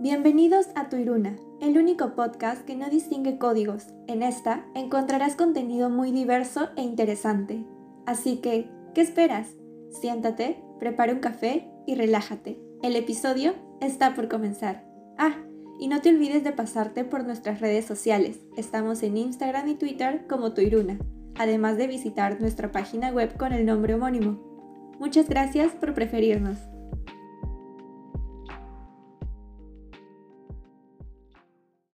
Bienvenidos a Tuiruna, el único podcast que no distingue códigos. En esta encontrarás contenido muy diverso e interesante. Así que, ¿qué esperas? Siéntate, prepara un café y relájate. El episodio está por comenzar. Ah, y no te olvides de pasarte por nuestras redes sociales. Estamos en Instagram y Twitter como Tuiruna, además de visitar nuestra página web con el nombre homónimo. Muchas gracias por preferirnos.